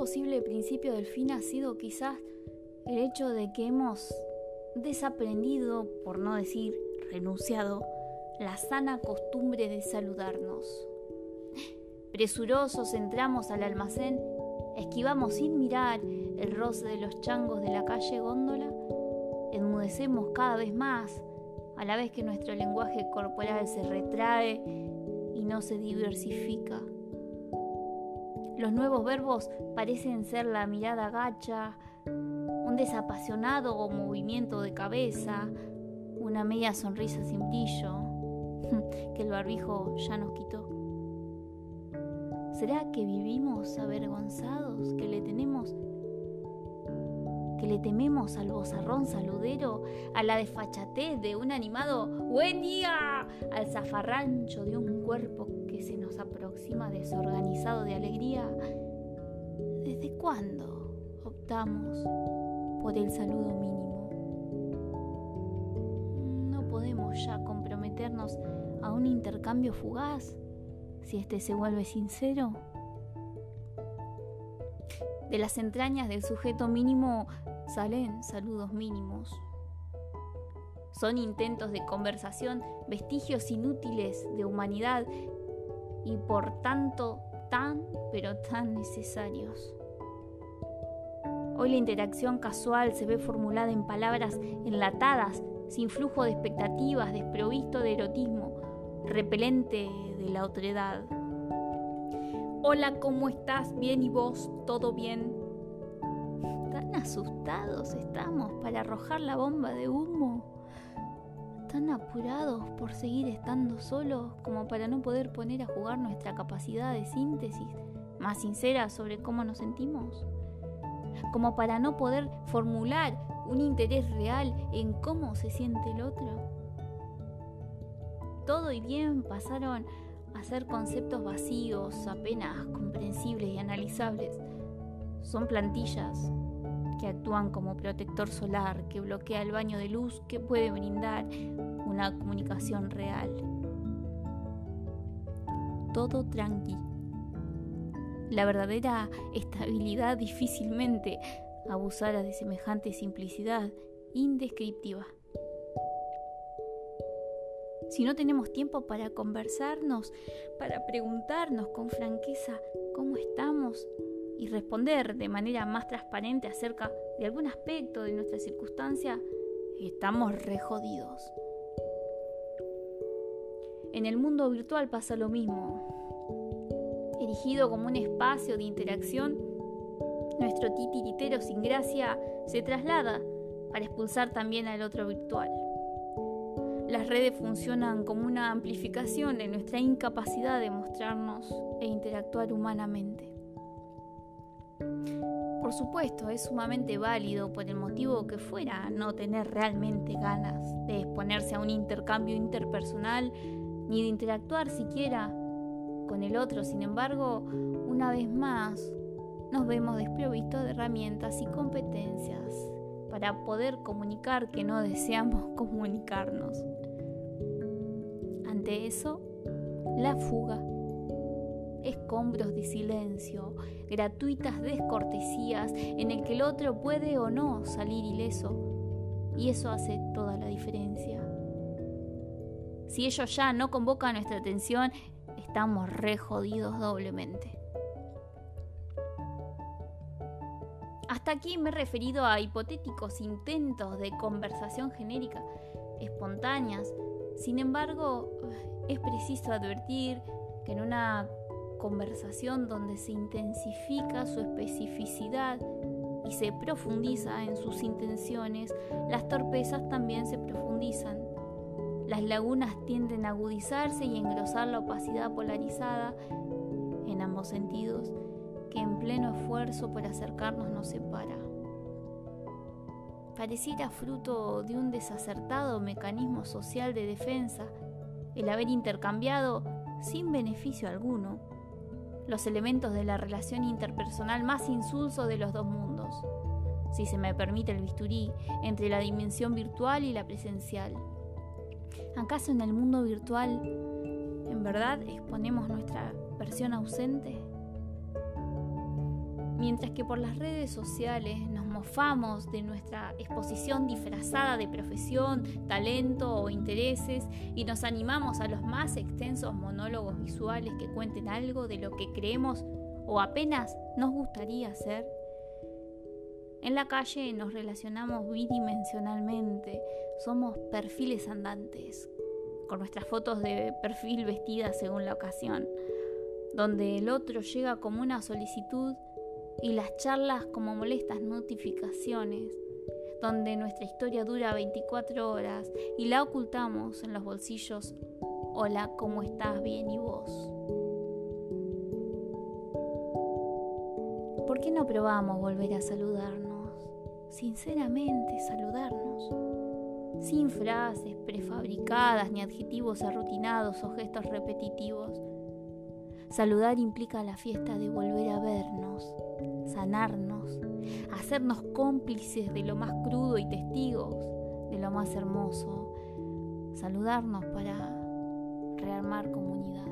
posible principio del fin ha sido quizás el hecho de que hemos desaprendido, por no decir renunciado, la sana costumbre de saludarnos. Presurosos entramos al almacén, esquivamos sin mirar el roce de los changos de la calle góndola, enmudecemos cada vez más, a la vez que nuestro lenguaje corporal se retrae y no se diversifica. Los nuevos verbos parecen ser la mirada gacha, un desapasionado movimiento de cabeza, una media sonrisa sin brillo, que el barbijo ya nos quitó. ¿Será que vivimos avergonzados, que le tenemos que le tememos al bozarrón saludero, a la desfachatez de un animado buen día, al zafarrancho de un cuerpo se nos aproxima desorganizado de alegría? ¿Desde cuándo optamos por el saludo mínimo? No podemos ya comprometernos a un intercambio fugaz si éste se vuelve sincero. De las entrañas del sujeto mínimo salen saludos mínimos. Son intentos de conversación, vestigios inútiles de humanidad y por tanto tan, pero tan necesarios. Hoy la interacción casual se ve formulada en palabras enlatadas, sin flujo de expectativas, desprovisto de erotismo, repelente de la otredad. Hola, ¿cómo estás? Bien y vos, todo bien asustados estamos para arrojar la bomba de humo, tan apurados por seguir estando solos como para no poder poner a jugar nuestra capacidad de síntesis más sincera sobre cómo nos sentimos, como para no poder formular un interés real en cómo se siente el otro. Todo y bien pasaron a ser conceptos vacíos, apenas comprensibles y analizables. Son plantillas que actúan como protector solar, que bloquea el baño de luz que puede brindar una comunicación real. Todo tranqui. La verdadera estabilidad difícilmente abusara de semejante simplicidad indescriptiva. Si no tenemos tiempo para conversarnos, para preguntarnos con franqueza cómo estamos, y responder de manera más transparente acerca de algún aspecto de nuestra circunstancia, estamos re jodidos. En el mundo virtual pasa lo mismo. Erigido como un espacio de interacción, nuestro titiritero sin gracia se traslada para expulsar también al otro virtual. Las redes funcionan como una amplificación de nuestra incapacidad de mostrarnos e interactuar humanamente. Por supuesto, es sumamente válido por el motivo que fuera no tener realmente ganas de exponerse a un intercambio interpersonal ni de interactuar siquiera con el otro. Sin embargo, una vez más, nos vemos desprovistos de herramientas y competencias para poder comunicar que no deseamos comunicarnos. Ante eso, la fuga escombros de silencio, gratuitas descortesías en el que el otro puede o no salir ileso. Y eso hace toda la diferencia. Si ellos ya no convocan nuestra atención, estamos re jodidos doblemente. Hasta aquí me he referido a hipotéticos intentos de conversación genérica, espontáneas. Sin embargo, es preciso advertir que en una conversación donde se intensifica su especificidad y se profundiza en sus intenciones, las torpezas también se profundizan. Las lagunas tienden a agudizarse y engrosar la opacidad polarizada, en ambos sentidos, que en pleno esfuerzo por acercarnos nos separa. Pareciera fruto de un desacertado mecanismo social de defensa el haber intercambiado, sin beneficio alguno, los elementos de la relación interpersonal más insulso de los dos mundos, si se me permite el bisturí, entre la dimensión virtual y la presencial. ¿Acaso en el mundo virtual en verdad exponemos nuestra versión ausente? Mientras que por las redes sociales mofamos de nuestra exposición disfrazada de profesión, talento o intereses y nos animamos a los más extensos monólogos visuales que cuenten algo de lo que creemos o apenas nos gustaría ser. En la calle nos relacionamos bidimensionalmente, somos perfiles andantes, con nuestras fotos de perfil vestidas según la ocasión, donde el otro llega como una solicitud y las charlas como molestas notificaciones, donde nuestra historia dura 24 horas y la ocultamos en los bolsillos. Hola, ¿cómo estás? Bien, ¿y vos? ¿Por qué no probamos volver a saludarnos? Sinceramente, saludarnos. Sin frases prefabricadas, ni adjetivos arrutinados o gestos repetitivos. Saludar implica la fiesta de volver a vernos, sanarnos, hacernos cómplices de lo más crudo y testigos de lo más hermoso, saludarnos para rearmar comunidad.